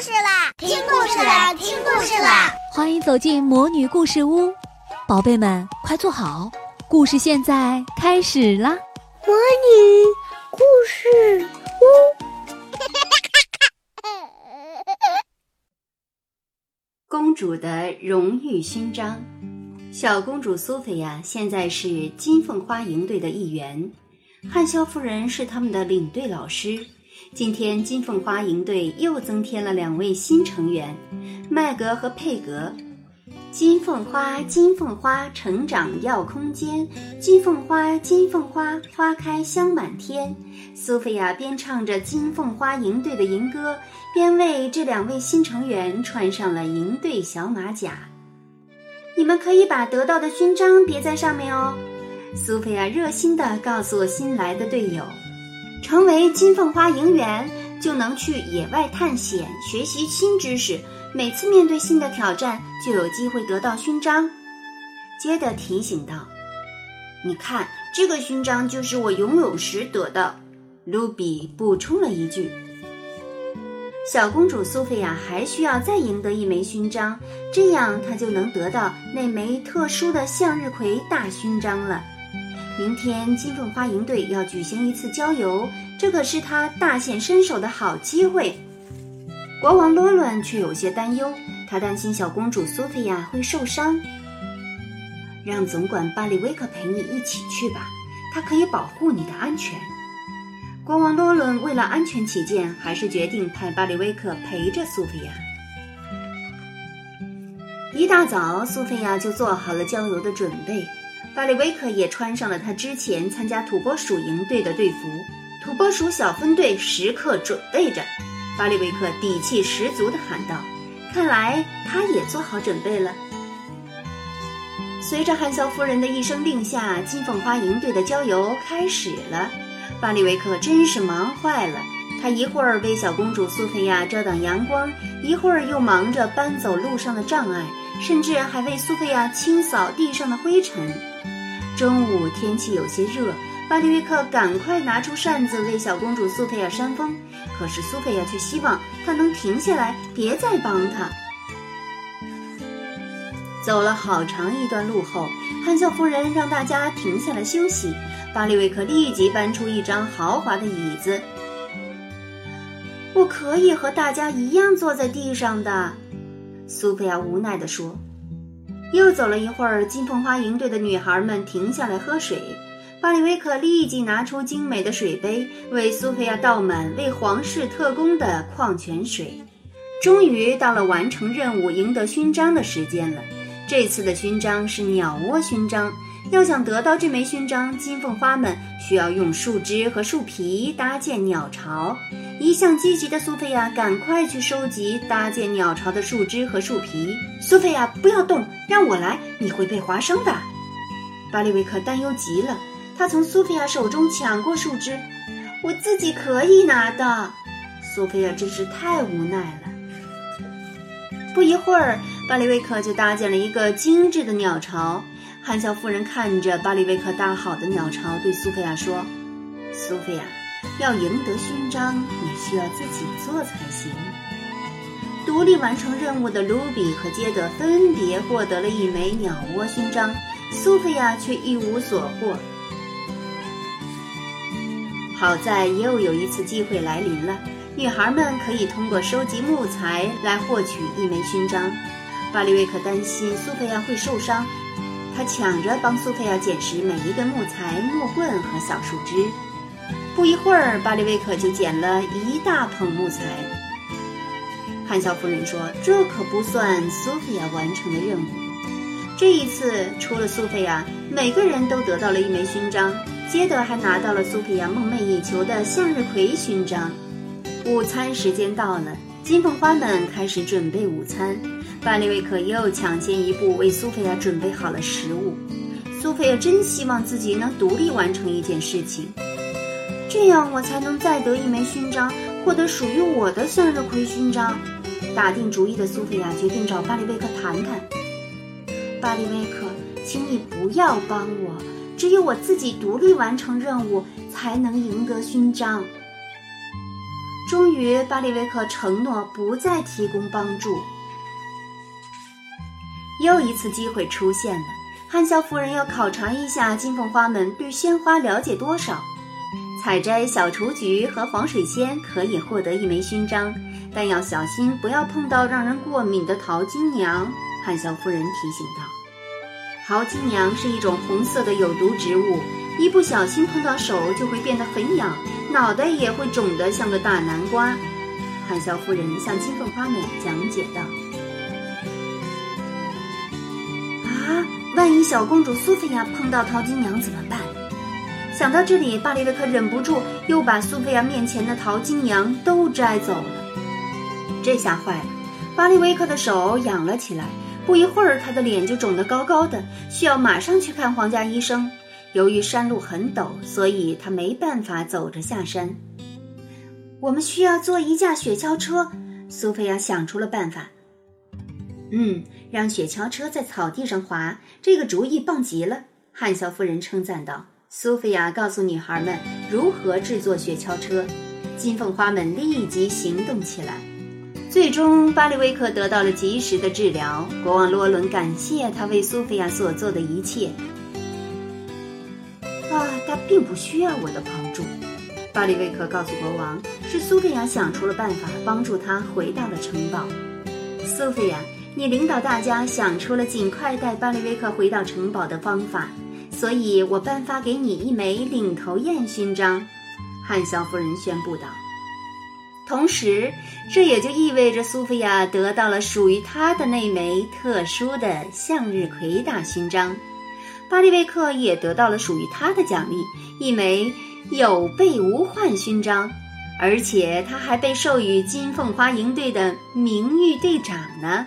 事啦！听故事啦！听故事啦！欢迎走进魔女故事屋，宝贝们快坐好，故事现在开始啦！魔女故事屋，公主的荣誉勋章。小公主苏菲亚现在是金凤花营队的一员，汉肖夫人是他们的领队老师。今天金凤花营队又增添了两位新成员，麦格和佩格。金凤花，金凤花，成长要空间。金凤花，金凤花，花开香满天。苏菲亚边唱着金凤花营队的营歌，边为这两位新成员穿上了营队小马甲。你们可以把得到的勋章别在上面哦。苏菲亚热心地告诉新来的队友。成为金凤花营员，就能去野外探险，学习新知识。每次面对新的挑战，就有机会得到勋章。接着提醒道：“你看，这个勋章就是我游泳时得的。”卢比补充了一句：“小公主苏菲亚还需要再赢得一枚勋章，这样她就能得到那枚特殊的向日葵大勋章了。”明天金凤花营队要举行一次郊游，这可是他大显身手的好机会。国王罗伦却有些担忧，他担心小公主苏菲亚会受伤。让总管巴里威克陪你一起去吧，他可以保护你的安全。国王罗伦为了安全起见，还是决定派巴里威克陪着苏菲亚。一大早，苏菲亚就做好了郊游的准备。巴里维克也穿上了他之前参加土拨鼠营队的队服，土拨鼠小分队时刻准备着。巴里维克底气十足地喊道：“看来他也做好准备了。”随着汉肖夫人的一声令下，金凤花营队的郊游开始了。巴里维克真是忙坏了，他一会儿为小公主苏菲亚遮挡阳光，一会儿又忙着搬走路上的障碍，甚至还为苏菲亚清扫地上的灰尘。中午天气有些热，巴里维克赶快拿出扇子为小公主苏菲亚扇风。可是苏菲亚却希望他能停下来，别再帮她。走了好长一段路后，汉孝夫人让大家停下来休息。巴里维克立即搬出一张豪华的椅子。我可以和大家一样坐在地上的，苏菲亚无奈地说。又走了一会儿，金凤花营队的女孩们停下来喝水。巴里维克立即拿出精美的水杯，为苏菲亚倒满为皇室特工的矿泉水。终于到了完成任务、赢得勋章的时间了。这次的勋章是鸟窝勋章。要想得到这枚勋章，金凤花们需要用树枝和树皮搭建鸟巢。一向积极的苏菲亚赶快去收集搭建鸟巢的树枝和树皮。苏菲亚，不要动，让我来，你会被划伤的。巴里维克担忧极了，他从苏菲亚手中抢过树枝。我自己可以拿的。苏菲亚真是太无奈了。不一会儿，巴里维克就搭建了一个精致的鸟巢。汉肖夫人看着巴里维克搭好的鸟巢，对苏菲亚说：“苏菲亚，要赢得勋章，你需要自己做才行。”独立完成任务的卢比和杰德分别获得了一枚鸟窝勋章，苏菲亚却一无所获。好在又有一次机会来临了，女孩们可以通过收集木材来获取一枚勋章。巴里维克担心苏菲亚会受伤。他抢着帮苏菲亚捡拾每一根木材、木棍和小树枝。不一会儿，巴里维克就捡了一大捧木材。汉肖夫人说：“这可不算苏菲亚完成的任务。这一次，除了苏菲亚，每个人都得到了一枚勋章。接德还拿到了苏菲亚梦寐以求的向日葵勋章。”午餐时间到了，金凤花们开始准备午餐。巴里维克又抢先一步为苏菲亚准备好了食物。苏菲亚真希望自己能独立完成一件事情，这样我才能再得一枚勋章，获得属于我的向日葵勋章。打定主意的苏菲亚决定找巴里维克谈谈。巴里维克，请你不要帮我，只有我自己独立完成任务，才能赢得勋章。终于，巴里维克承诺不再提供帮助。又一次机会出现了，汉孝夫人要考察一下金凤花们对鲜花了解多少。采摘小雏菊和黄水仙可以获得一枚勋章，但要小心不要碰到让人过敏的桃金娘。汉孝夫人提醒道：“桃金娘是一种红色的有毒植物，一不小心碰到手就会变得很痒，脑袋也会肿得像个大南瓜。”汉孝夫人向金凤花们讲解道：“小公主苏菲亚碰到淘金娘怎么办？”想到这里，巴里维克忍不住又把苏菲亚面前的淘金娘都摘走了。这下坏了，巴里维克的手痒了起来。不一会儿，他的脸就肿得高高的，需要马上去看皇家医生。由于山路很陡，所以他没办法走着下山。我们需要坐一架雪橇车。苏菲亚想出了办法。嗯，让雪橇车在草地上滑，这个主意棒极了。汉肖夫人称赞道。苏菲亚告诉女孩们如何制作雪橇车，金凤花们立即行动起来。最终，巴里维克得到了及时的治疗。国王罗伦感谢他为苏菲亚所做的一切。啊，他并不需要我的帮助，巴里维克告诉国王，是苏菲亚想出了办法帮助他回到了城堡。苏菲亚，你领导大家想出了尽快带巴里维克回到城堡的方法。所以我颁发给你一枚领头雁勋章，汉肖夫人宣布道。同时，这也就意味着苏菲亚得到了属于她的那枚特殊的向日葵大勋章，巴利维克也得到了属于他的奖励——一枚有备无患勋章，而且他还被授予金凤花营队的名誉队长呢。